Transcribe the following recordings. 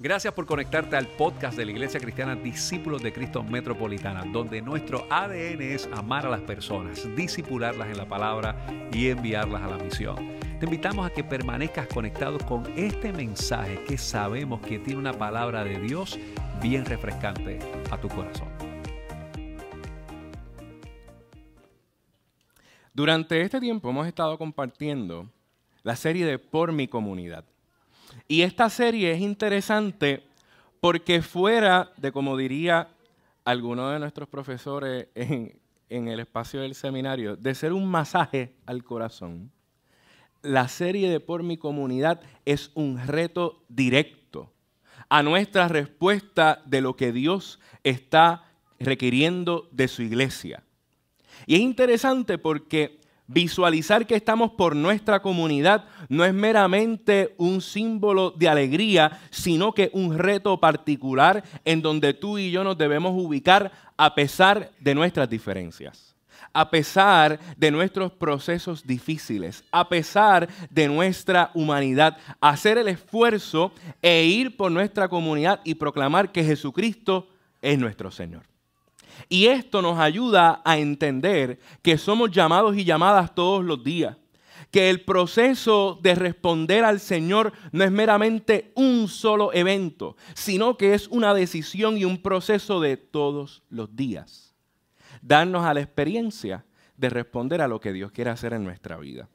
Gracias por conectarte al podcast de la Iglesia Cristiana Discípulos de Cristo Metropolitana, donde nuestro ADN es amar a las personas, disipularlas en la palabra y enviarlas a la misión. Te invitamos a que permanezcas conectado con este mensaje que sabemos que tiene una palabra de Dios bien refrescante a tu corazón. Durante este tiempo hemos estado compartiendo la serie de Por mi comunidad. Y esta serie es interesante porque fuera de, como diría alguno de nuestros profesores en, en el espacio del seminario, de ser un masaje al corazón, la serie de Por mi comunidad es un reto directo a nuestra respuesta de lo que Dios está requiriendo de su iglesia. Y es interesante porque Visualizar que estamos por nuestra comunidad no es meramente un símbolo de alegría, sino que un reto particular en donde tú y yo nos debemos ubicar a pesar de nuestras diferencias, a pesar de nuestros procesos difíciles, a pesar de nuestra humanidad, hacer el esfuerzo e ir por nuestra comunidad y proclamar que Jesucristo es nuestro Señor. Y esto nos ayuda a entender que somos llamados y llamadas todos los días. Que el proceso de responder al Señor no es meramente un solo evento, sino que es una decisión y un proceso de todos los días. Darnos a la experiencia de responder a lo que Dios quiere hacer en nuestra vida.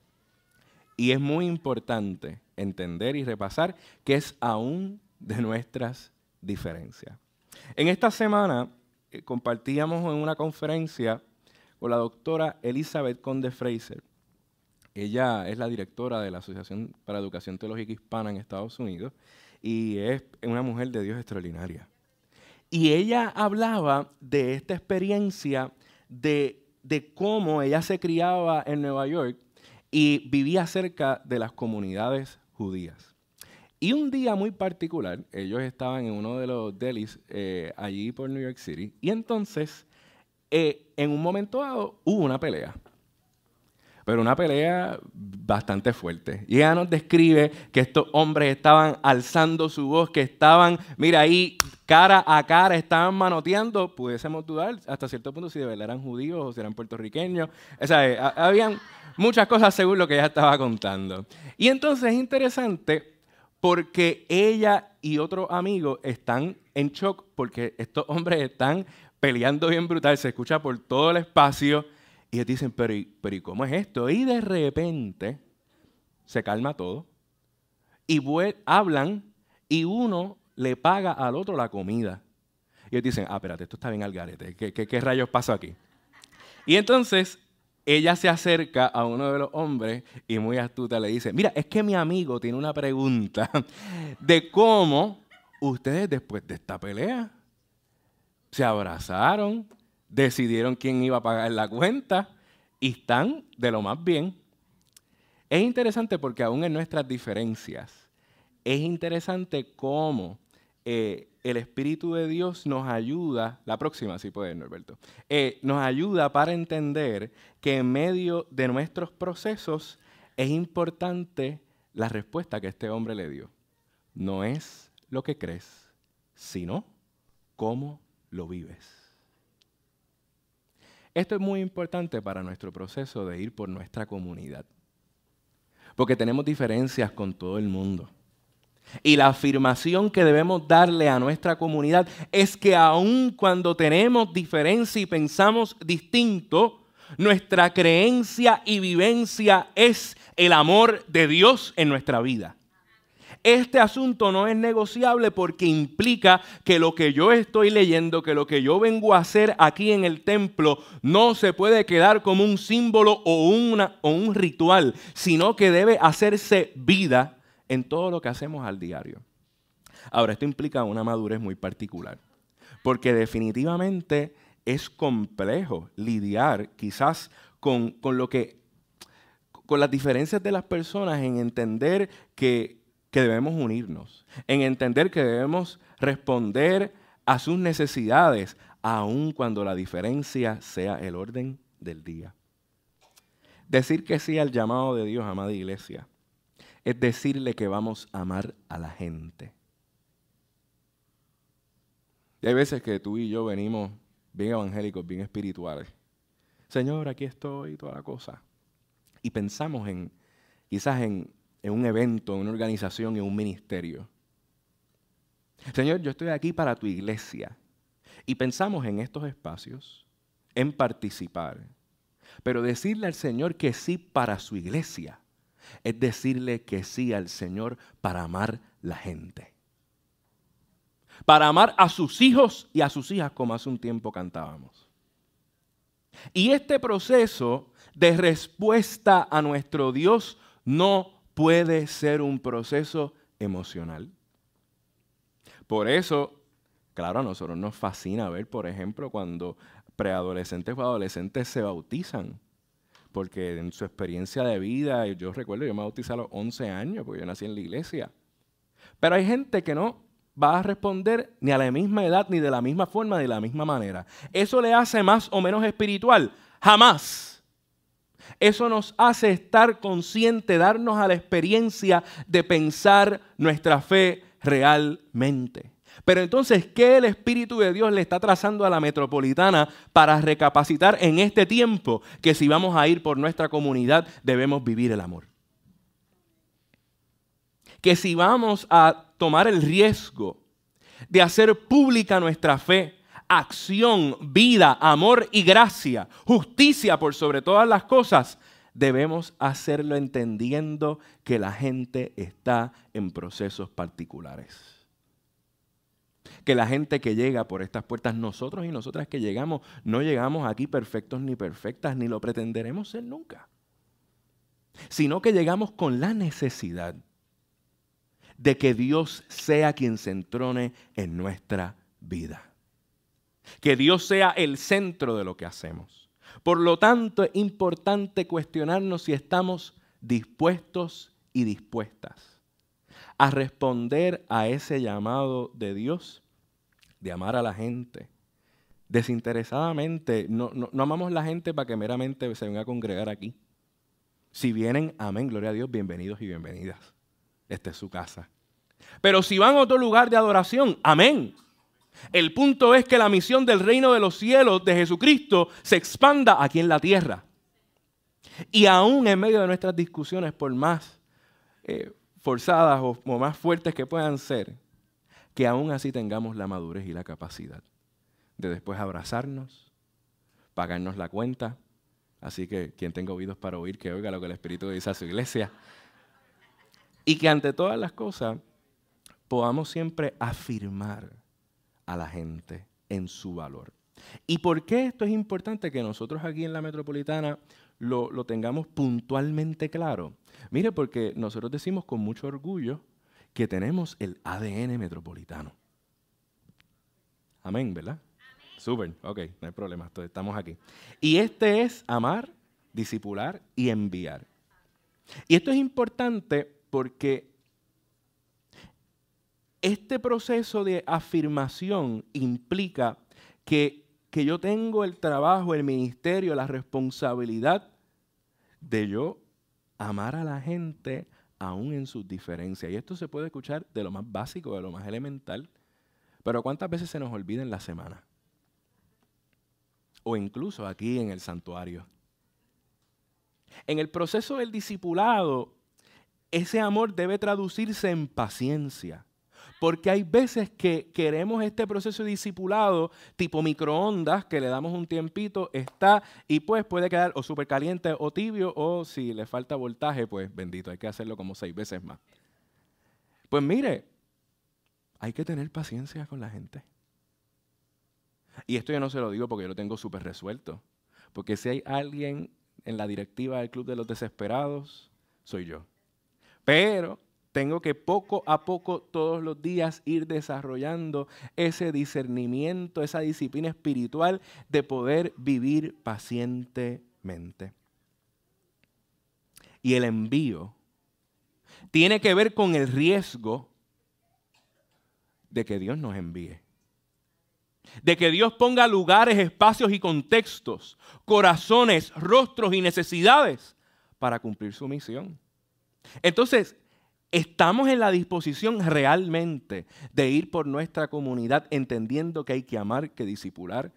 Y es muy importante entender y repasar que es aún de nuestras diferencias. En esta semana eh, compartíamos en una conferencia con la doctora Elizabeth Conde Fraser. Ella es la directora de la Asociación para Educación Teológica Hispana en Estados Unidos y es una mujer de Dios extraordinaria. Y ella hablaba de esta experiencia de, de cómo ella se criaba en Nueva York y vivía cerca de las comunidades judías. Y un día muy particular, ellos estaban en uno de los delis eh, allí por New York City, y entonces, eh, en un momento dado, hubo una pelea. Pero una pelea bastante fuerte. Y ella nos describe que estos hombres estaban alzando su voz, que estaban, mira ahí, cara a cara, estaban manoteando. Pudiésemos dudar hasta cierto punto si de verdad eran judíos o si eran puertorriqueños. O sea, eh, habían muchas cosas según lo que ella estaba contando. Y entonces es interesante porque ella y otro amigo están en shock porque estos hombres están peleando bien brutal, se escucha por todo el espacio y ellos dicen, pero ¿y, pero ¿y cómo es esto? Y de repente se calma todo y hablan y uno le paga al otro la comida. Y ellos dicen, ah, espérate, esto está bien al garete, ¿qué, qué, qué rayos pasa aquí? Y entonces ella se acerca a uno de los hombres y muy astuta le dice, mira, es que mi amigo tiene una pregunta de cómo ustedes después de esta pelea se abrazaron, decidieron quién iba a pagar la cuenta y están de lo más bien. Es interesante porque aún en nuestras diferencias, es interesante cómo eh, el Espíritu de Dios nos ayuda, la próxima, si puede, Norberto, eh, nos ayuda para entender que en medio de nuestros procesos es importante la respuesta que este hombre le dio. No es lo que crees, sino cómo lo vives. Esto es muy importante para nuestro proceso de ir por nuestra comunidad, porque tenemos diferencias con todo el mundo. Y la afirmación que debemos darle a nuestra comunidad es que aun cuando tenemos diferencia y pensamos distinto, nuestra creencia y vivencia es el amor de Dios en nuestra vida. Este asunto no es negociable porque implica que lo que yo estoy leyendo, que lo que yo vengo a hacer aquí en el templo, no se puede quedar como un símbolo o, una, o un ritual, sino que debe hacerse vida en todo lo que hacemos al diario. Ahora, esto implica una madurez muy particular, porque definitivamente es complejo lidiar quizás con, lo que, con las diferencias de las personas en entender que, que debemos unirnos, en entender que debemos responder a sus necesidades, aun cuando la diferencia sea el orden del día. Decir que sí al llamado de Dios, amada iglesia, es decirle que vamos a amar a la gente. Y hay veces que tú y yo venimos bien evangélicos, bien espirituales. Señor, aquí estoy, toda la cosa. Y pensamos en, quizás en, en un evento, en una organización, en un ministerio. Señor, yo estoy aquí para tu iglesia. Y pensamos en estos espacios, en participar. Pero decirle al Señor que sí para su iglesia es decirle que sí al Señor para amar la gente. Para amar a sus hijos y a sus hijas como hace un tiempo cantábamos. Y este proceso de respuesta a nuestro Dios no puede ser un proceso emocional. Por eso, claro, a nosotros nos fascina ver, por ejemplo, cuando preadolescentes o adolescentes se bautizan. Porque en su experiencia de vida, yo recuerdo, yo me bauticé a los 11 años, porque yo nací en la iglesia. Pero hay gente que no va a responder ni a la misma edad, ni de la misma forma, ni de la misma manera. ¿Eso le hace más o menos espiritual? Jamás. Eso nos hace estar consciente, darnos a la experiencia de pensar nuestra fe realmente. Pero entonces, ¿qué el Espíritu de Dios le está trazando a la metropolitana para recapacitar en este tiempo que si vamos a ir por nuestra comunidad debemos vivir el amor? Que si vamos a tomar el riesgo de hacer pública nuestra fe, acción, vida, amor y gracia, justicia por sobre todas las cosas, debemos hacerlo entendiendo que la gente está en procesos particulares. Que la gente que llega por estas puertas, nosotros y nosotras que llegamos, no llegamos aquí perfectos ni perfectas, ni lo pretenderemos ser nunca. Sino que llegamos con la necesidad de que Dios sea quien se entrone en nuestra vida. Que Dios sea el centro de lo que hacemos. Por lo tanto, es importante cuestionarnos si estamos dispuestos y dispuestas a responder a ese llamado de Dios de amar a la gente desinteresadamente. No, no, amamos a la gente para que meramente se venga a congregar aquí. Si vienen, amén, gloria a Dios, bienvenidos y bienvenidas. Esta es su casa. Pero si van a otro lugar de adoración, amén. El punto es que la misión del reino de los cielos de Jesucristo se expanda aquí en la tierra. Y aún en medio de nuestras discusiones, por más eh, forzadas o, más fuertes que puedan ser, que aún así tengamos la madurez y la capacidad de después abrazarnos, pagarnos la cuenta. Así que quien tenga oídos para oír, que oiga lo que el Espíritu dice a su iglesia. Y que ante todas las cosas podamos siempre afirmar a la gente en su valor. ¿Y por qué esto es importante que nosotros aquí en la metropolitana lo, lo, tengamos puntualmente claro? Mire, porque nosotros decimos con mucho orgullo que tenemos el ADN metropolitano. Amén, ¿verdad? Súper, ok, no hay problema, estamos aquí. Y este es amar, disipular y enviar. Y esto es importante porque este proceso de afirmación implica que, que, yo tengo el trabajo, el ministerio, la responsabilidad de yo amar a la gente aún en sus diferencias. Y esto se puede escuchar de lo más básico, de lo más elemental, pero ¿cuántas veces se nos olvida en la semana? O incluso aquí en el santuario. En el proceso del discipulado, ese amor debe traducirse en paciencia porque hay veces que queremos este proceso discipulado tipo microondas, que le damos un tiempito, está y pues puede quedar o súper caliente o tibio, o si le falta voltaje, pues bendito, hay que hacerlo como seis veces más. Pues mire, hay que tener paciencia con la gente. Y esto yo no se lo digo porque yo lo tengo súper resuelto. Porque si hay alguien en la directiva del Club de los Desesperados, soy yo. Pero tengo que poco a poco todos los días ir desarrollando ese discernimiento, esa disciplina espiritual de poder vivir pacientemente. Y el envío tiene que ver con el riesgo de que Dios nos envíe. De que Dios ponga lugares, espacios y contextos, corazones, rostros y necesidades para cumplir su misión. Entonces, estamos en la disposición realmente de ir por nuestra comunidad entendiendo que hay que amar, que disipular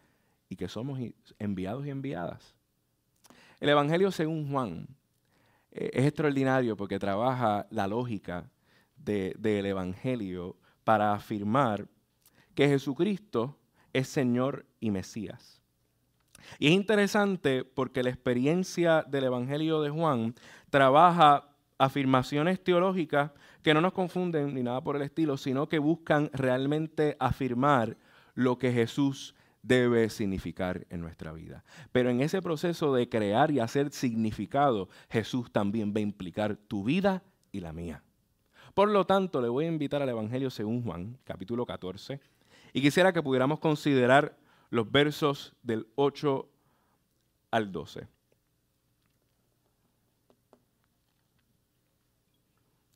y que somos enviados y enviadas. El Evangelio según Juan eh, es extraordinario porque trabaja la lógica del Evangelio para afirmar que Jesucristo es Señor y Mesías. Y es interesante porque la experiencia del Evangelio de Juan trabaja afirmaciones teológicas que no nos confunden ni nada por el estilo, sino que buscan realmente afirmar lo que Jesús debe significar en nuestra vida. Pero en ese proceso de crear y hacer significado, Jesús también va a implicar tu vida y la mía. Por lo tanto, le voy a invitar al Evangelio según Juan, capítulo 14, y quisiera que pudiéramos considerar los versos del 8 al 12.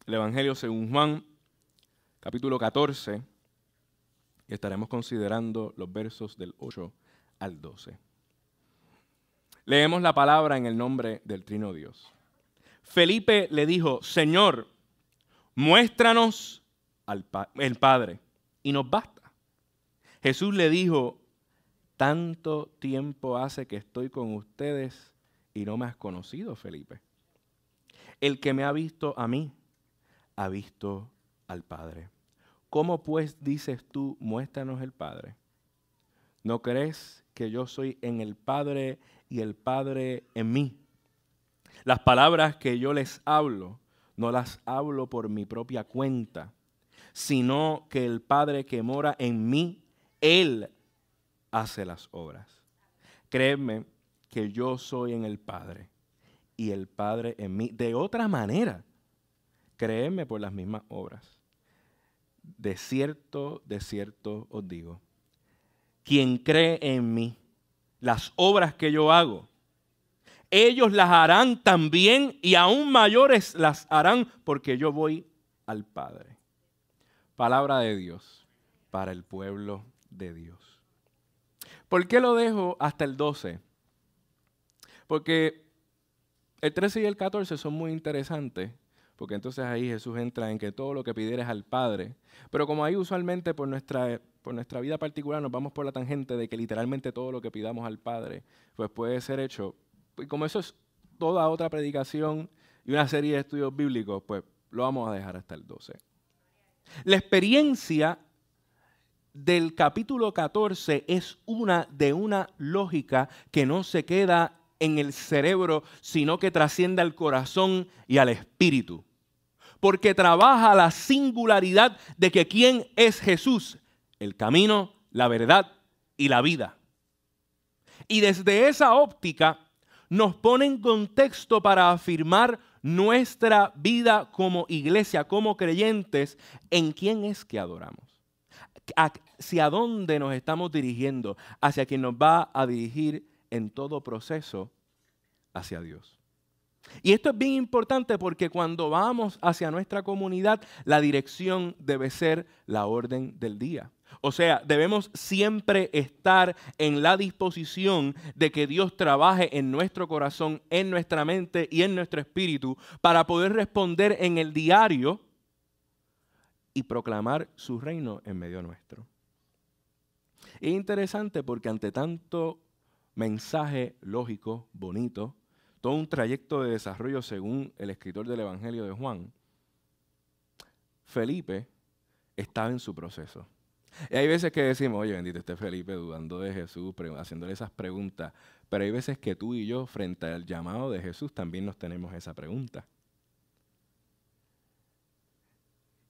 El Evangelio según Juan, capítulo 14, y estaremos considerando los versos del 8 al 12. Leemos la palabra en el nombre del Trino Dios. Felipe le dijo, Señor, muéstranos al el Padre, y nos basta. Jesús le dijo, tanto tiempo hace que estoy con ustedes y no me has conocido, Felipe. El que me ha visto a mí, ha visto al Padre. ¿Cómo pues dices tú, muéstranos el Padre? ¿No crees que yo soy en el Padre y el Padre en mí? Las palabras que yo les hablo, no las hablo por mi propia cuenta, sino que el Padre que mora en mí, Él hace las obras. Créeme que yo soy en el Padre y el Padre en mí. De otra manera, créeme por las mismas obras. De cierto, de cierto os digo, quien cree en mí, las obras que yo hago, ellos las harán también y aún mayores las harán porque yo voy al Padre. Palabra de Dios para el pueblo de Dios. ¿Por qué lo dejo hasta el 12? Porque el 13 y el 14 son muy interesantes, porque entonces ahí Jesús entra en que todo lo que pidieres al Padre, pero como ahí usualmente por nuestra, por nuestra vida particular nos vamos por la tangente de que literalmente todo lo que pidamos al Padre, pues puede ser hecho, y como eso es toda otra predicación y una serie de estudios bíblicos, pues lo vamos a dejar hasta el 12. La experiencia del capítulo 14 es una de una lógica que no se queda en el cerebro, sino que trasciende al corazón y al espíritu. Porque trabaja la singularidad de que quién es Jesús, el camino, la verdad y la vida. Y desde esa óptica nos pone en contexto para afirmar nuestra vida como iglesia, como creyentes, en quién es que adoramos hacia dónde nos estamos dirigiendo, hacia quien nos va a dirigir en todo proceso hacia Dios. Y esto es bien importante porque cuando vamos hacia nuestra comunidad, la dirección debe ser la orden del día. O sea, debemos siempre estar en la disposición de que Dios trabaje en nuestro corazón, en nuestra mente y en nuestro espíritu para poder responder en el diario y proclamar su reino en medio nuestro. Es interesante porque ante tanto mensaje lógico, bonito, todo un trayecto de desarrollo según el escritor del Evangelio de Juan, Felipe estaba en su proceso. Y hay veces que decimos, oye, bendito esté Felipe dudando de Jesús, haciéndole esas preguntas, pero hay veces que tú y yo, frente al llamado de Jesús, también nos tenemos esa pregunta.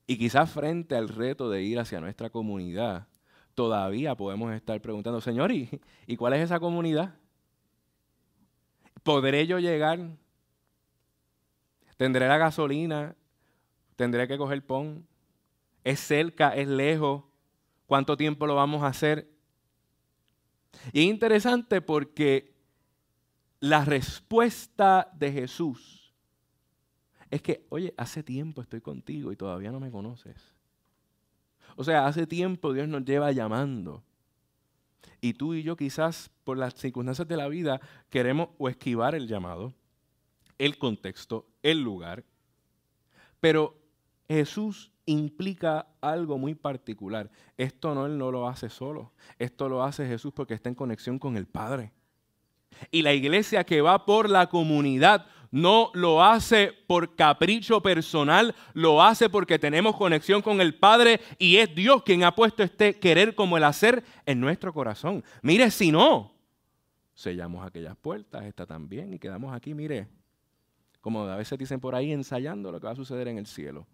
Y quizás frente al reto de ir hacia nuestra comunidad, todavía podemos estar preguntando, Señor, ¿y, cuál es esa comunidad? ¿Podré yo llegar? ¿Tendré la gasolina? ¿Tendré que coger pon? ¿Es cerca? ¿Es lejos? ¿Cuánto tiempo lo vamos a hacer? Y es interesante porque la respuesta de Jesús es que, oye, hace tiempo estoy contigo y todavía no me conoces. O sea, hace tiempo Dios nos lleva llamando. Y tú y yo quizás por las circunstancias de la vida queremos o esquivar el llamado, el contexto, el lugar. Pero Jesús implica algo muy particular. Esto no Él no lo hace solo. Esto lo hace Jesús porque está en conexión con el Padre. Y la iglesia que va por la comunidad no lo hace por capricho personal, lo hace porque tenemos conexión con el Padre y es Dios quien ha puesto este querer como el hacer en nuestro corazón. Mire, si no, sellamos aquellas puertas, está también y quedamos aquí, mire, como a veces dicen por ahí, ensayando lo que va a suceder en el cielo.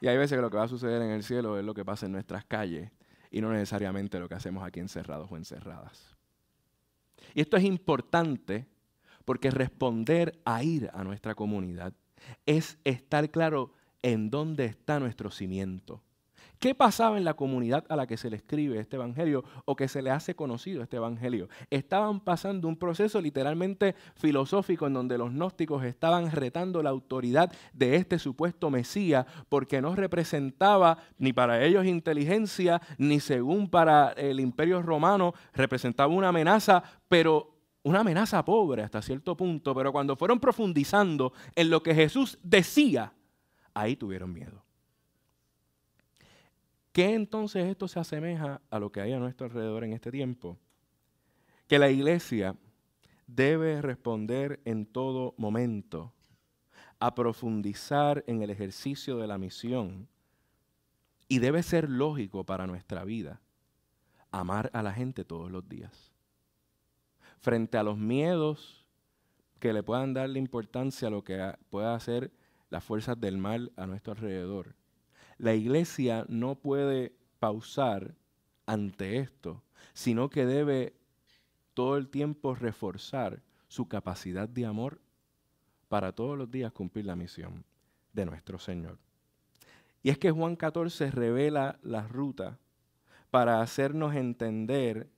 Y hay veces que lo que va a suceder en el cielo es lo que pasa en nuestras calles y no necesariamente lo que hacemos aquí encerrados o encerradas. Y esto es importante porque responder a ir a nuestra comunidad es estar claro en dónde está nuestro cimiento. ¿Qué pasaba en la comunidad a la que se le escribe este evangelio o que se le hace conocido este evangelio? Estaban pasando un proceso literalmente filosófico en donde los gnósticos estaban retando la autoridad de este supuesto Mesías porque no representaba ni para ellos inteligencia ni según para el imperio romano representaba una amenaza, pero una amenaza pobre hasta cierto punto, pero cuando fueron profundizando en lo que Jesús decía, ahí tuvieron miedo. ¿Qué entonces esto se asemeja a lo que hay a nuestro alrededor en este tiempo? Que la iglesia debe responder en todo momento a profundizar en el ejercicio de la misión y debe ser lógico para nuestra vida amar a la gente todos los días frente a los miedos que le puedan dar la importancia a lo que pueda hacer las fuerzas del mal a nuestro alrededor. La iglesia no puede pausar ante esto, sino que debe todo el tiempo reforzar su capacidad de amor para todos los días cumplir la misión de nuestro Señor. Y es que Juan 14 revela la ruta para hacernos entender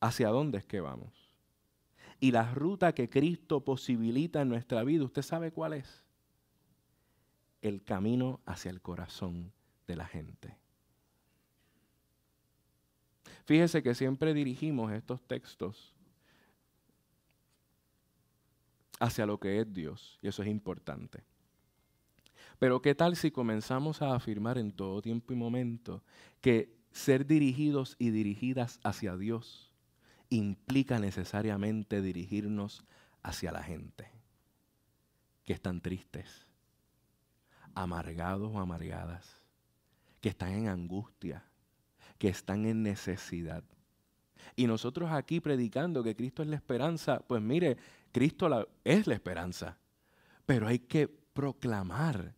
hacia dónde es que vamos. Y la ruta que Cristo posibilita en nuestra vida, ¿usted sabe cuál es? El camino hacia el corazón de la gente. Fíjese que siempre dirigimos estos textos hacia lo que es Dios, y eso es importante. Pero ¿qué tal si comenzamos a afirmar en todo tiempo y momento que ser dirigidos y dirigidas hacia Dios implica necesariamente dirigirnos hacia la gente que están tristes, amargados o amargadas, que están en angustia, que están en necesidad. Y nosotros aquí predicando que Cristo es la esperanza, pues mire, Cristo es la esperanza, pero hay que proclamar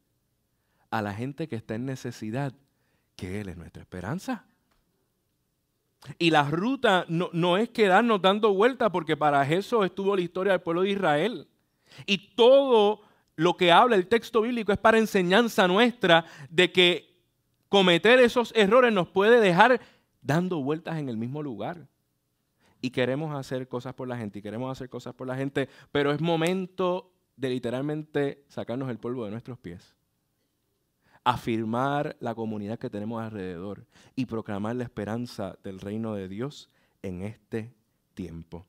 a la gente que está en necesidad que Él es nuestra esperanza. Y la ruta no, es quedarnos dando vueltas, porque para eso estuvo la historia del pueblo de Israel. Y todo lo que habla el texto bíblico es para enseñanza nuestra de que cometer esos errores nos puede dejar dando vueltas en el mismo lugar. Y queremos hacer cosas por la gente, y queremos hacer cosas por la gente, pero es momento de literalmente sacarnos el polvo de nuestros pies afirmar la comunidad que tenemos alrededor y proclamar la esperanza del reino de Dios en este tiempo.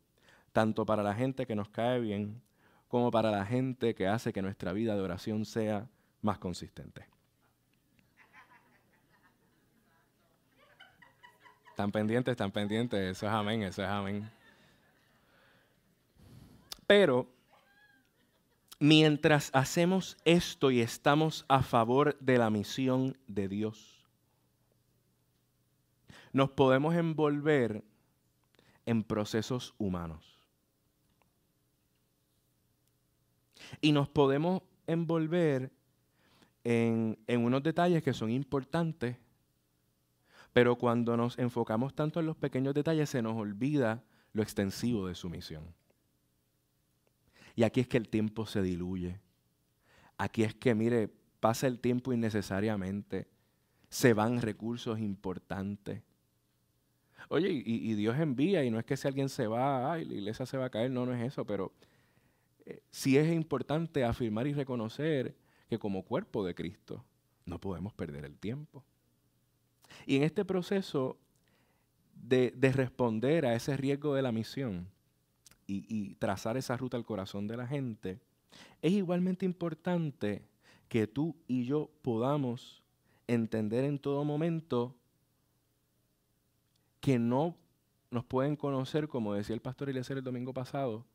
Tanto para la gente que nos cae bien como para la gente que hace que nuestra vida de oración sea más consistente. Están pendientes, están pendientes, eso es amén, eso es amén. Pero mientras hacemos esto y estamos a favor de la misión de Dios, nos podemos envolver en procesos humanos. Y nos podemos envolver en, unos detalles que son importantes, pero cuando nos enfocamos tanto en los pequeños detalles se nos olvida lo extensivo de su misión. Y aquí es que el tiempo se diluye. Aquí es que, mire, pasa el tiempo innecesariamente. Se van recursos importantes. Oye, y, Dios envía, y no es que si alguien se va, ay, la iglesia se va a caer, no, no es eso, pero sí es importante afirmar y reconocer que como cuerpo de Cristo no podemos perder el tiempo. Y en este proceso de, de responder a ese riesgo de la misión, y, trazar esa ruta al corazón de la gente, es igualmente importante que tú y yo podamos entender en todo momento que no nos pueden conocer, como decía el pastor Eliezer el domingo pasado,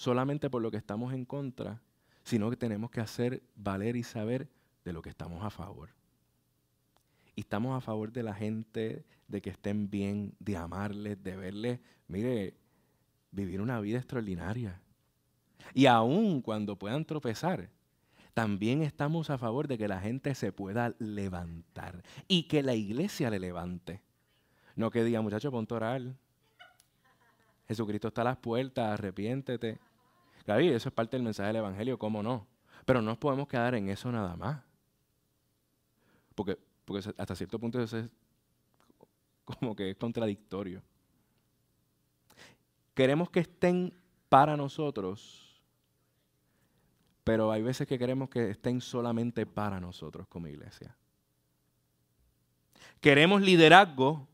solamente por lo que estamos en contra, sino que tenemos que hacer valer y saber de lo que estamos a favor. Y estamos a favor de la gente, de que estén bien, de amarles, de verles, mire, vivir una vida extraordinaria. Y aun cuando puedan tropezar, también estamos a favor de que la gente se pueda levantar y que la iglesia le levante. No que diga, muchacho, ponte a. Jesucristo está a las puertas, arrepiéntete. Claro, eso es parte del mensaje del Evangelio, ¿cómo no? Pero no nos podemos quedar en eso nada más. Porque, porque hasta cierto punto eso es como que es contradictorio. Queremos que estén para nosotros, pero hay veces que queremos que estén solamente para nosotros como iglesia. Queremos liderazgo,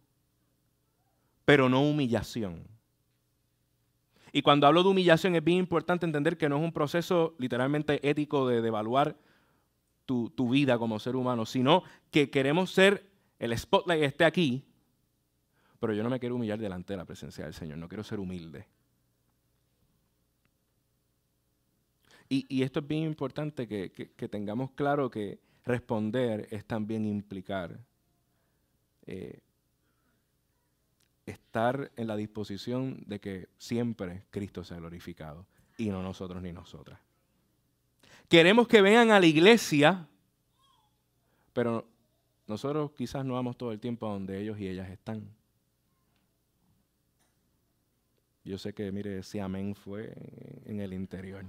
pero no humillación. Y cuando hablo de humillación es bien importante entender que no es un proceso literalmente ético de, evaluar tu, tu, vida como ser humano, sino que queremos ser, el spotlight esté aquí, pero yo no me quiero humillar delante de la presencia del Señor, no quiero ser humilde. Y, esto es bien importante que, tengamos claro que responder es también implicar eh, estar en la disposición de que siempre Cristo sea glorificado y no nosotros ni nosotras. Queremos que vengan a la iglesia, pero nosotros quizás no vamos todo el tiempo a donde ellos y ellas están. Yo sé que, mire, ese amén fue en el interior.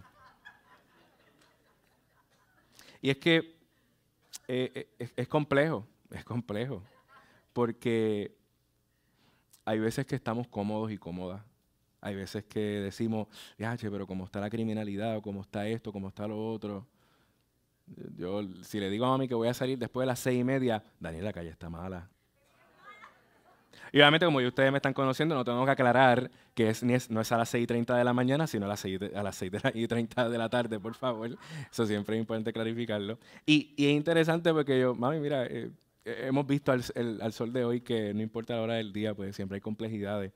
Y es que eh, eh, es complejo, es complejo, porque hay veces que estamos cómodos y cómodas. Hay veces que decimos, che, pero cómo está la criminalidad, o cómo está esto, cómo está lo otro. Yo, si le digo a mami que voy a salir después de las seis y media, Daniel, la calle está mala. Y obviamente, como ustedes me están conociendo, no tengo que aclarar que es, no es a las 6 y 30 de la mañana, sino a las 6, a las 6 y 30 de la tarde, por favor. Eso siempre es importante clarificarlo. Y, es interesante porque yo, mami, mira, eh, hemos visto al, sol de hoy que no importa la hora del día, pues siempre hay complejidades.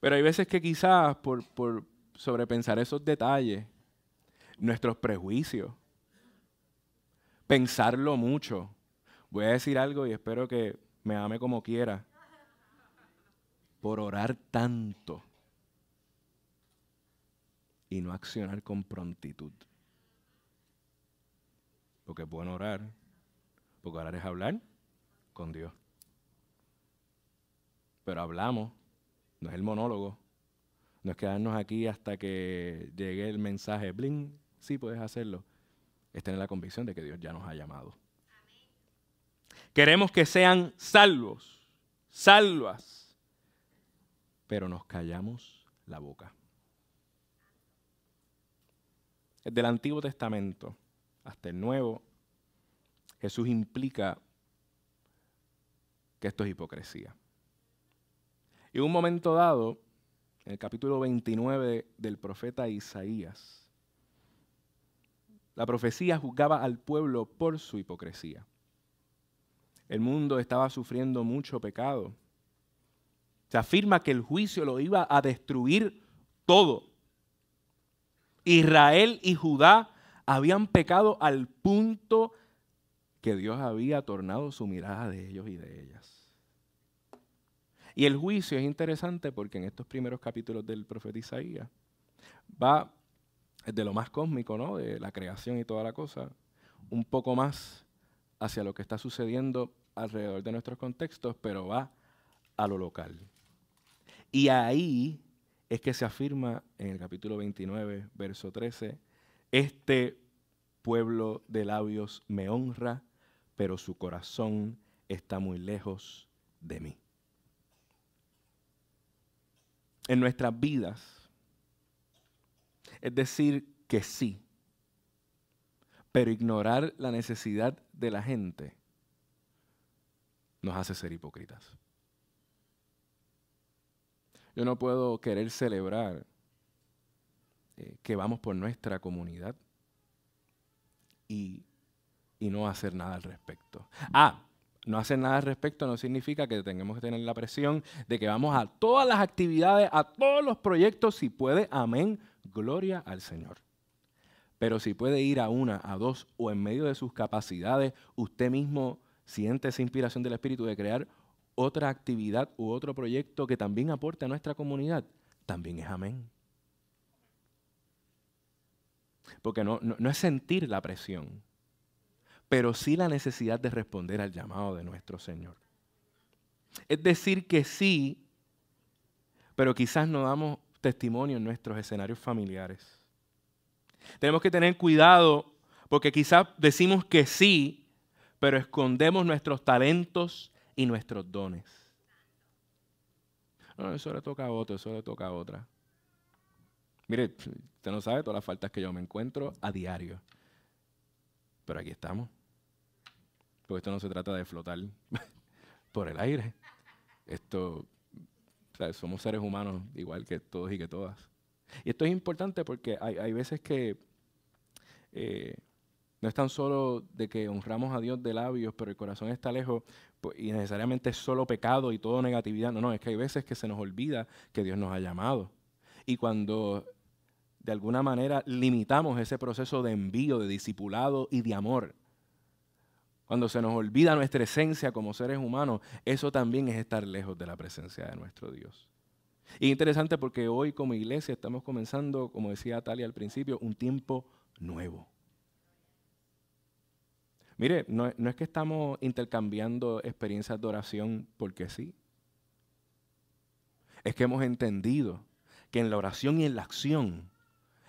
Pero hay veces que quizás por, por sobrepensar esos detalles, nuestros prejuicios, pensarlo mucho. Voy a decir algo y espero que me ame como quiera. Por orar tanto y no accionar con prontitud. Porque es bueno orar, porque orar es hablar con Dios. Pero hablamos, no es el monólogo, no es quedarnos aquí hasta que llegue el mensaje, bling, sí puedes hacerlo. Es tener la convicción de que Dios ya nos ha llamado. Queremos que sean salvos, salvas, pero nos callamos la boca. Desde el Antiguo Testamento hasta el Nuevo, Jesús implica que esto es hipocresía. Y en un momento dado, en el capítulo 29 del profeta Isaías, la profecía juzgaba al pueblo por su hipocresía. El mundo estaba sufriendo mucho pecado. Se afirma que el juicio lo iba a destruir todo. Israel y Judá habían pecado al punto que Dios había tornado su mirada de ellos y de ellas. Y el juicio es interesante porque en estos primeros capítulos del profeta Isaías va de lo más cósmico, ¿no? De la creación y toda la cosa, un poco más hacia lo que está sucediendo alrededor de nuestros contextos, pero va a lo local. Y ahí es que se afirma en el capítulo 29, verso 13, este pueblo de labios me honra, pero su corazón está muy lejos de mí. En nuestras vidas es decir que sí, pero ignorar la necesidad de la gente nos hace ser hipócritas. Yo no puedo querer celebrar eh, que vamos por nuestra comunidad y y no hacer nada al respecto. Ah, no hacer nada al respecto no significa que tengamos que tener la presión de que vamos a todas las actividades, a todos los proyectos, si puede, amén, gloria al Señor. Pero si puede ir a una, a dos o en medio de sus capacidades, usted mismo siente esa inspiración del Espíritu de crear otra actividad u otro proyecto que también aporte a nuestra comunidad, también es amén. Porque no, no, es sentir la presión, pero sí la necesidad de responder al llamado de nuestro Señor. Es decir, que sí, pero quizás no damos testimonio en nuestros escenarios familiares. Tenemos que tener cuidado porque quizás decimos que sí, pero escondemos nuestros talentos y nuestros dones. No, eso le toca a otro, eso le toca a otra. Mire, usted no sabe todas las faltas que yo me encuentro a diario. Pero aquí estamos. Porque esto no se trata de flotar por el aire. Esto, somos seres humanos igual que todos y que todas. Y esto es importante porque hay, veces que eh, no es tan solo de que honramos a Dios de labios, pero el corazón está lejos pues, y necesariamente es solo pecado y todo negatividad. No, no, es que hay veces que se nos olvida que Dios nos ha llamado. Y cuando de alguna manera limitamos ese proceso de envío, de discipulado y de amor, cuando se nos olvida nuestra esencia como seres humanos, eso también es estar lejos de la presencia de nuestro Dios. Y interesante porque hoy como iglesia estamos comenzando, como decía Talia al principio, un tiempo nuevo. Mire, no, es que estamos intercambiando experiencias de oración porque sí. Es que hemos entendido que en la oración y en la acción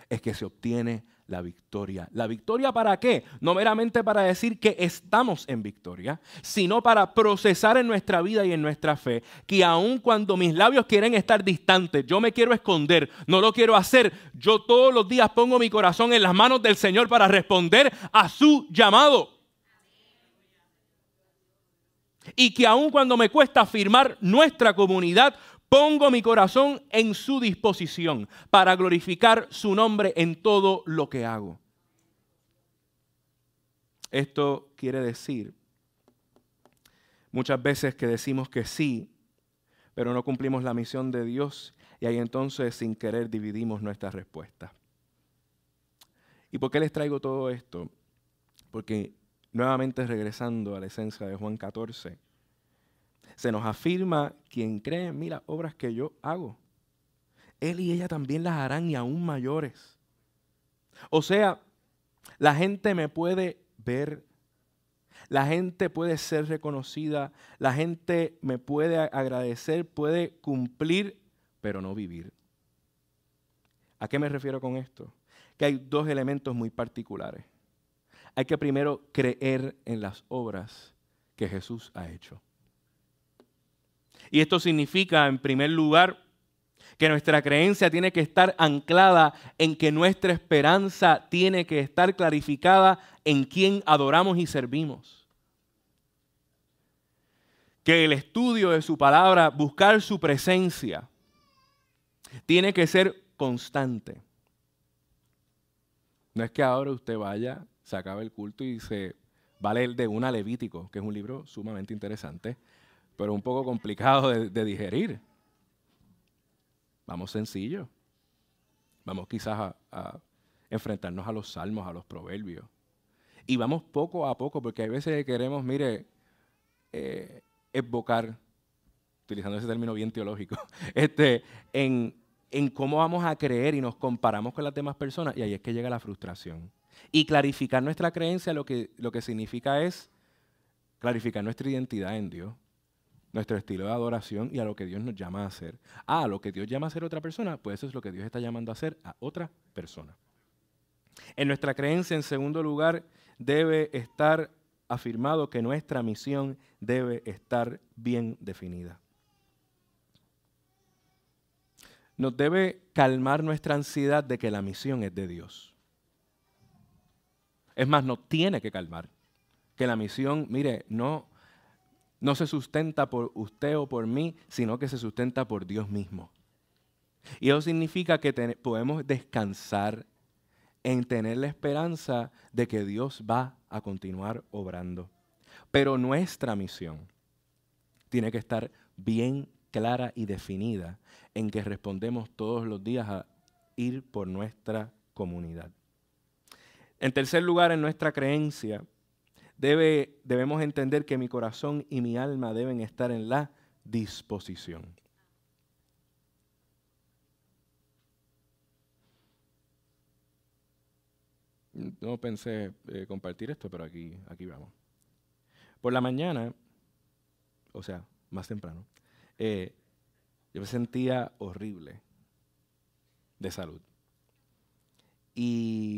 es que se obtiene la victoria. ¿La victoria para qué? No meramente para decir que estamos en victoria, sino para procesar en nuestra vida y en nuestra fe que aun cuando mis labios quieren estar distantes, yo me quiero esconder, no lo quiero hacer, yo todos los días pongo mi corazón en las manos del Señor para responder a su llamado. Y que aun cuando me cuesta afirmar nuestra comunidad, pongo mi corazón en su disposición para glorificar su nombre en todo lo que hago. Esto quiere decir muchas veces que decimos que sí, pero no cumplimos la misión de Dios y ahí entonces sin querer dividimos nuestra respuesta. ¿Y por qué les traigo todo esto? Porque nuevamente regresando a la esencia de Juan 14, se nos afirma quien cree, mira, obras que yo hago. Él y ella también las harán y aún mayores. O sea, la gente me puede ver, la gente puede ser reconocida, la gente me puede agradecer, puede cumplir, pero no vivir. ¿A qué me refiero con esto? Que hay dos elementos muy particulares hay que primero creer en las obras que Jesús ha hecho. Y esto significa, en primer lugar, que nuestra creencia tiene que estar anclada en que nuestra esperanza tiene que estar clarificada en quien adoramos y servimos. Que el estudio de su palabra, buscar su presencia, tiene que ser constante. No es que ahora usted vaya se acaba el culto y se va a leer de una Levítico, que es un libro sumamente interesante, pero un poco complicado de, digerir. Vamos sencillo. Vamos quizás a, enfrentarnos a los salmos, a los proverbios. Y vamos poco a poco, porque hay veces que queremos, mire, eh, evocar, utilizando ese término bien teológico, este, en, cómo vamos a creer y nos comparamos con las demás personas, y ahí es que llega la frustración. Y clarificar nuestra creencia lo que, lo que significa es clarificar nuestra identidad en Dios, nuestro estilo de adoración y a lo que Dios nos llama a hacer. Ah, lo que Dios llama a hacer a otra persona, pues eso es lo que Dios está llamando a hacer a otra persona. En nuestra creencia, en segundo lugar, debe estar afirmado que nuestra misión debe estar bien definida. Nos debe calmar nuestra ansiedad de que la misión es de Dios. Es más, no tiene que calmar. Que la misión, mire, no, no se sustenta por usted o por mí, sino que se sustenta por Dios mismo. Y eso significa que podemos descansar en tener la esperanza de que Dios va a continuar obrando. Pero nuestra misión tiene que estar bien clara y definida en que respondemos todos los días a ir por nuestra comunidad. En tercer lugar, en nuestra creencia, debe, debemos entender que mi corazón y mi alma deben estar en la disposición. No pensé eh, compartir esto, pero aquí, aquí vamos. Por la mañana, o sea, más temprano, eh, yo me sentía horrible de salud. Y,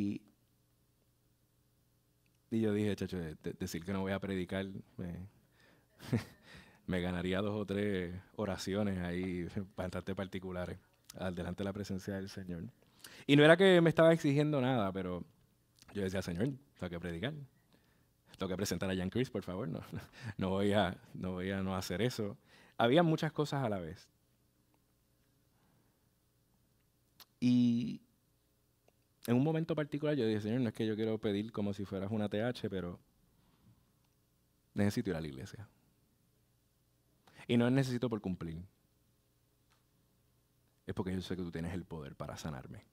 y yo dije, chacho, decir que no voy a predicar, me, ganaría dos o tres oraciones ahí bastante particulares al delante de la presencia del Señor. Y no era que me estaba exigiendo nada, pero yo decía, Señor, tengo que predicar. Tengo que presentar a Jan Chris, por favor. No, no, voy a, no voy a no hacer eso. Había muchas cosas a la vez. Y en un momento particular yo dije, Señor, no es que yo quiero pedir como si fueras una TH, pero necesito ir a la iglesia. Y no es necesito por cumplir. Es porque yo sé que tú tienes el poder para sanarme.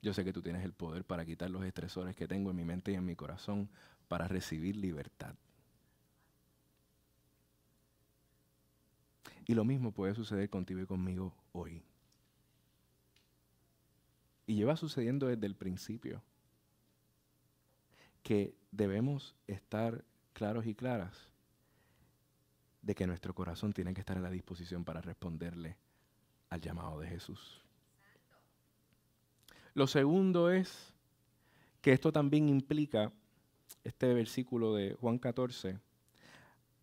Yo sé que tú tienes el poder para quitar los estresores que tengo en mi mente y en mi corazón para recibir libertad. Y lo mismo puede suceder contigo y conmigo hoy. Y lleva sucediendo desde el principio que debemos estar claros y claras de que nuestro corazón tiene que estar en la disposición para responderle al llamado de Jesús. Lo segundo es que esto también implica, este versículo de Juan 14,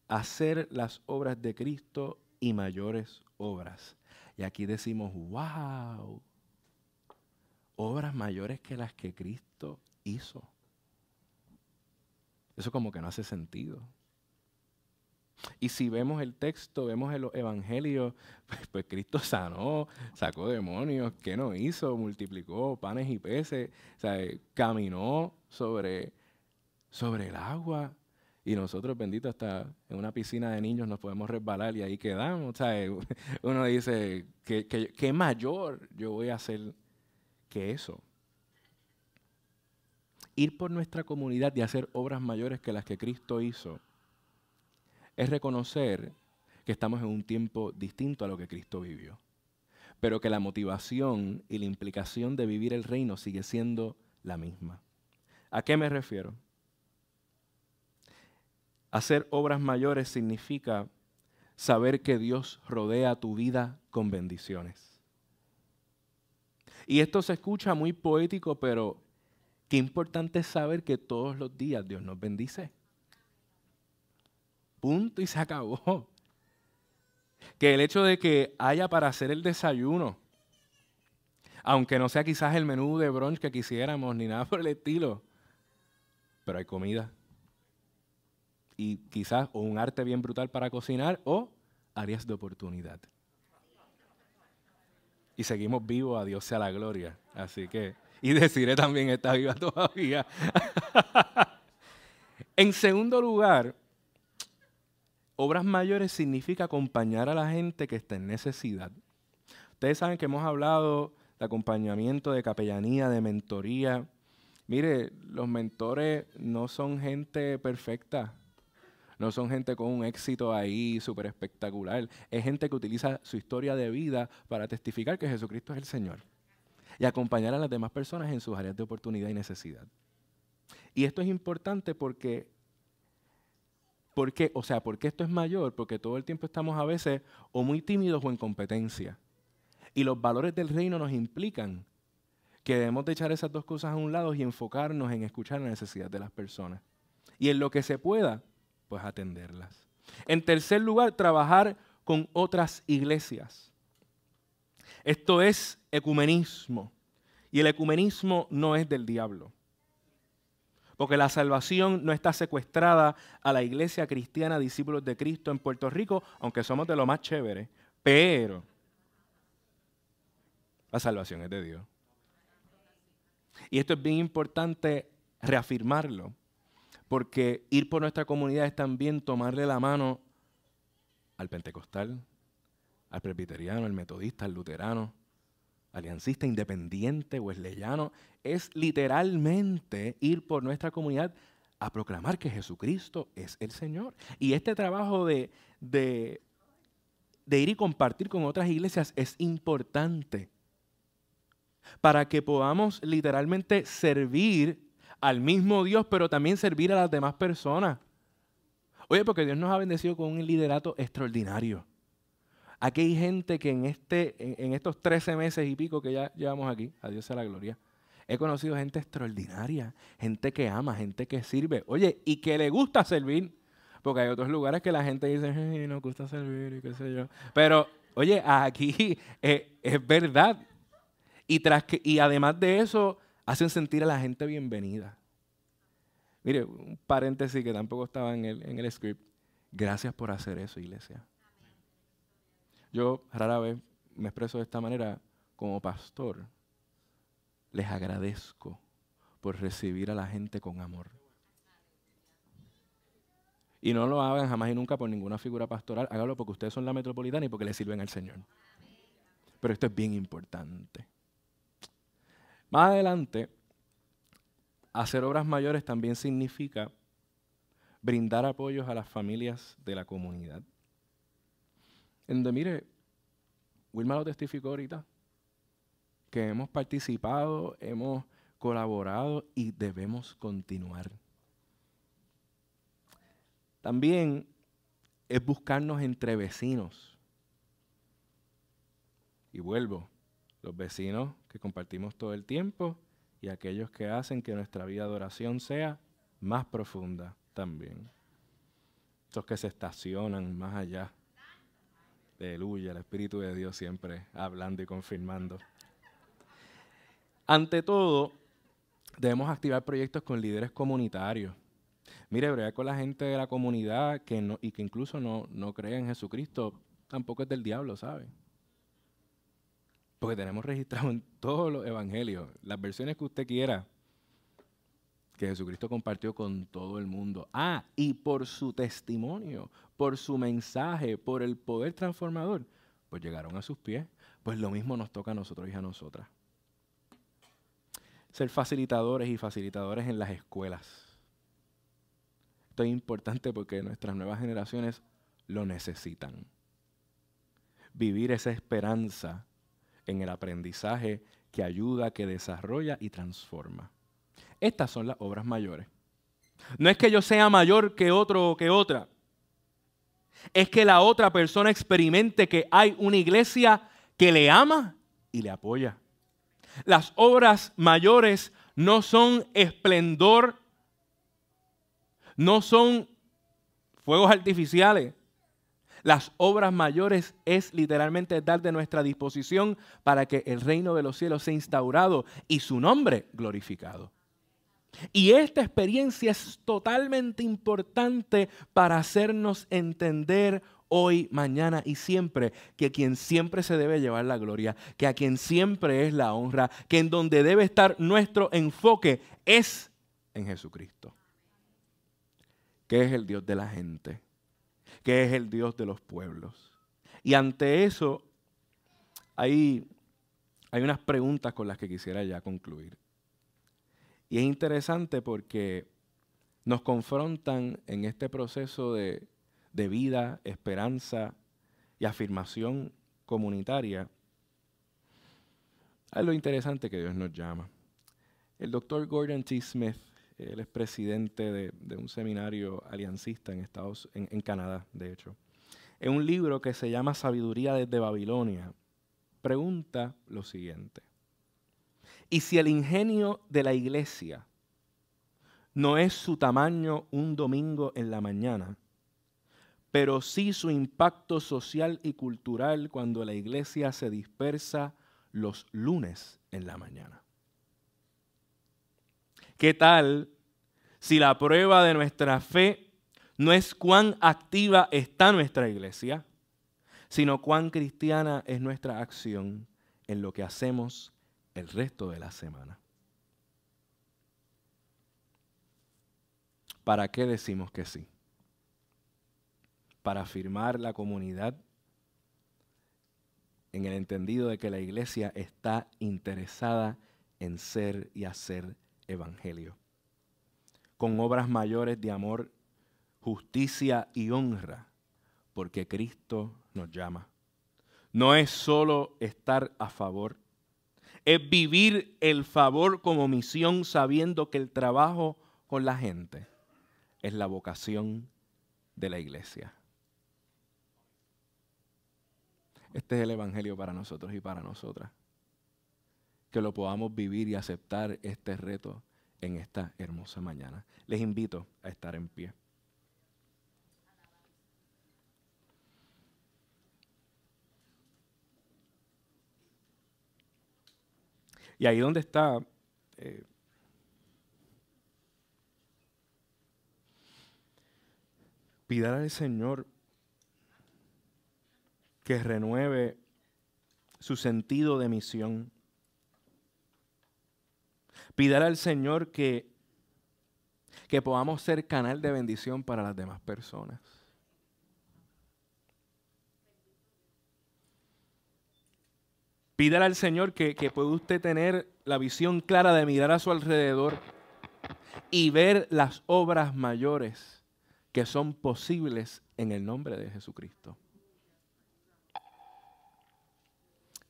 hacer las obras de Cristo y mayores obras. Y aquí decimos, wow, obras mayores que las que Cristo hizo. Eso como que no hace sentido. Y si vemos el texto, vemos el evangelio, pues, pues, Cristo sanó, sacó demonios, ¿qué no hizo? Multiplicó panes y peces, caminó sobre, sobre el agua. Y nosotros, bendito, hasta en una piscina de niños nos podemos resbalar y ahí quedamos. Uno dice, ¿qué, qué mayor yo voy a hacer que eso? Ir por nuestra comunidad y hacer obras mayores que las que Cristo hizo es reconocer que estamos en un tiempo distinto a lo que Cristo vivió, pero que la motivación y la implicación de vivir el reino sigue siendo la misma. ¿A qué me refiero? Hacer obras mayores significa saber que Dios rodea tu vida con bendiciones. Y esto se escucha muy poético, pero qué importante es saber que todos los días Dios nos bendice. Punto y se acabó. Que el hecho de que haya para hacer el desayuno, aunque no sea quizás el menú de brunch que quisiéramos ni nada por el estilo, pero hay comida. Y quizás o un arte bien brutal para cocinar o áreas de oportunidad. Y seguimos vivos, a Dios sea la gloria. Así que, y deciré también está viva todavía. en segundo lugar, Obras mayores significa acompañar a la gente que está en necesidad. Ustedes saben que hemos hablado de acompañamiento, de capellanía, de mentoría. Mire, los mentores no son gente perfecta, no son gente con un éxito ahí súper espectacular. Es gente que utiliza su historia de vida para testificar que Jesucristo es el Señor y acompañar a las demás personas en sus áreas de oportunidad y necesidad. Y esto es importante porque ¿Por qué? O sea, ¿por qué esto es mayor? Porque todo el tiempo estamos a veces o muy tímidos o en competencia. Y los valores del reino nos implican que debemos de echar esas dos cosas a un lado y enfocarnos en escuchar la necesidad de las personas. Y en lo que se pueda, pues atenderlas. En tercer lugar, trabajar con otras iglesias. Esto es ecumenismo. Y el ecumenismo no es del diablo porque la salvación no está secuestrada a la iglesia cristiana discípulos de Cristo en Puerto Rico, aunque somos de lo más chévere, pero la salvación es de Dios. Y esto es bien importante reafirmarlo, porque ir por nuestra comunidad es también tomarle la mano al pentecostal, al presbiteriano, al metodista, al luterano, aliancista, independiente, wesleyano. Es literalmente ir por nuestra comunidad a proclamar que Jesucristo es el Señor. Y este trabajo de, de, de ir y compartir con otras iglesias es importante para que podamos literalmente servir al mismo Dios, pero también servir a las demás personas. Oye, porque Dios nos ha bendecido con un liderato extraordinario. Aquí hay gente que en, este, en, estos 13 meses y pico que ya llevamos aquí, a Dios sea la gloria, he conocido gente extraordinaria, gente que ama, gente que sirve, oye, y que le gusta servir. Porque hay otros lugares que la gente dice, no gusta servir y qué sé yo. Pero, oye, aquí eh, es verdad. Y, tras que, y además de eso, hacen sentir a la gente bienvenida. Mire, un paréntesis que tampoco estaba en el, en el script. Gracias por hacer eso, iglesia. Yo rara vez me expreso de esta manera como pastor. Les agradezco por recibir a la gente con amor. Y no lo hagan jamás y nunca por ninguna figura pastoral. Hágalo porque ustedes son la metropolitana y porque le sirven al Señor. Pero esto es bien importante. Más adelante, hacer obras mayores también significa brindar apoyos a las familias de la comunidad. En donde, mire, Wilma lo testificó ahorita, que hemos participado, hemos colaborado y debemos continuar. También es buscarnos entre vecinos. Y vuelvo, los vecinos que compartimos todo el tiempo y aquellos que hacen que nuestra vida de oración sea más profunda también. Estos que se estacionan más allá Aleluya, el Espíritu de Dios siempre hablando y confirmando. Ante todo, debemos activar proyectos con líderes comunitarios. Mire, bregar con la gente de la comunidad que no, y que incluso no, no cree en Jesucristo, tampoco es del diablo, ¿sabe? Porque tenemos registrado en todos los evangelios, las versiones que usted quiera, que Jesucristo compartió con todo el mundo. Ah, y por su testimonio, por su mensaje, por el poder transformador, pues llegaron a sus pies. Pues lo mismo nos toca a nosotros y a nosotras. Ser facilitadores y facilitadores en las escuelas. Esto es importante porque nuestras nuevas generaciones lo necesitan. Vivir esa esperanza en el aprendizaje que ayuda, que desarrolla y transforma. Estas son las obras mayores. No es que yo sea mayor que otro o que otra. Es que la otra persona experimente que hay una iglesia que le ama y le apoya. Las obras mayores no son esplendor, no son fuegos artificiales. Las obras mayores es literalmente dar de nuestra disposición para que el reino de los cielos sea instaurado y su nombre glorificado. Y esta experiencia es totalmente importante para hacernos entender hoy, mañana y siempre que quien siempre se debe llevar la gloria, que a quien siempre es la honra, que en donde debe estar nuestro enfoque es en Jesucristo, que es el Dios de la gente, que es el Dios de los pueblos. Y ante eso hay, hay unas preguntas con las que quisiera ya concluir. Y es interesante porque nos confrontan en este proceso de, vida, esperanza y afirmación comunitaria a lo interesante que Dios nos llama. El doctor Gordon T. Smith, él es presidente de, un seminario aliancista en, Estados, en, en Canadá, de hecho. En un libro que se llama Sabiduría desde Babilonia, pregunta lo siguiente. Y si el ingenio de la iglesia no es su tamaño un domingo en la mañana, pero sí su impacto social y cultural cuando la iglesia se dispersa los lunes en la mañana. ¿Qué tal si la prueba de nuestra fe no es cuán activa está nuestra iglesia, sino cuán cristiana es nuestra acción en lo que hacemos el resto de la semana? ¿Para qué decimos que sí? Para afirmar la comunidad en el entendido de que la iglesia está interesada en ser y hacer evangelio, con obras mayores de amor, justicia y honra, porque Cristo nos llama. No es solo estar a favor, es vivir el favor como misión sabiendo que el trabajo con la gente es la vocación de la iglesia. Este es el Evangelio para nosotros y para nosotras. Que lo podamos vivir y aceptar este reto en esta hermosa mañana. Les invito a estar en pie. Y ahí donde está, eh, al Señor que renueve su sentido de misión. Pidar al Señor que, que podamos ser canal de bendición para las demás personas. Pídale al Señor que, que pueda usted tener la visión clara de mirar a su alrededor y ver las obras mayores que son posibles en el nombre de Jesucristo.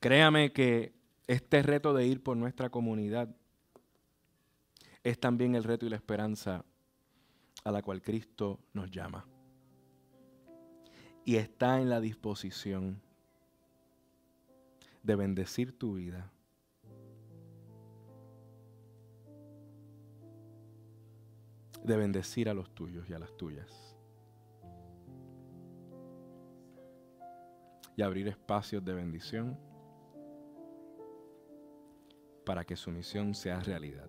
Créame que este reto de ir por nuestra comunidad es también el reto y la esperanza a la cual Cristo nos llama. Y está en la disposición de bendecir tu vida. De bendecir a los tuyos y a las tuyas. Y abrir espacios de bendición para que su misión sea realidad.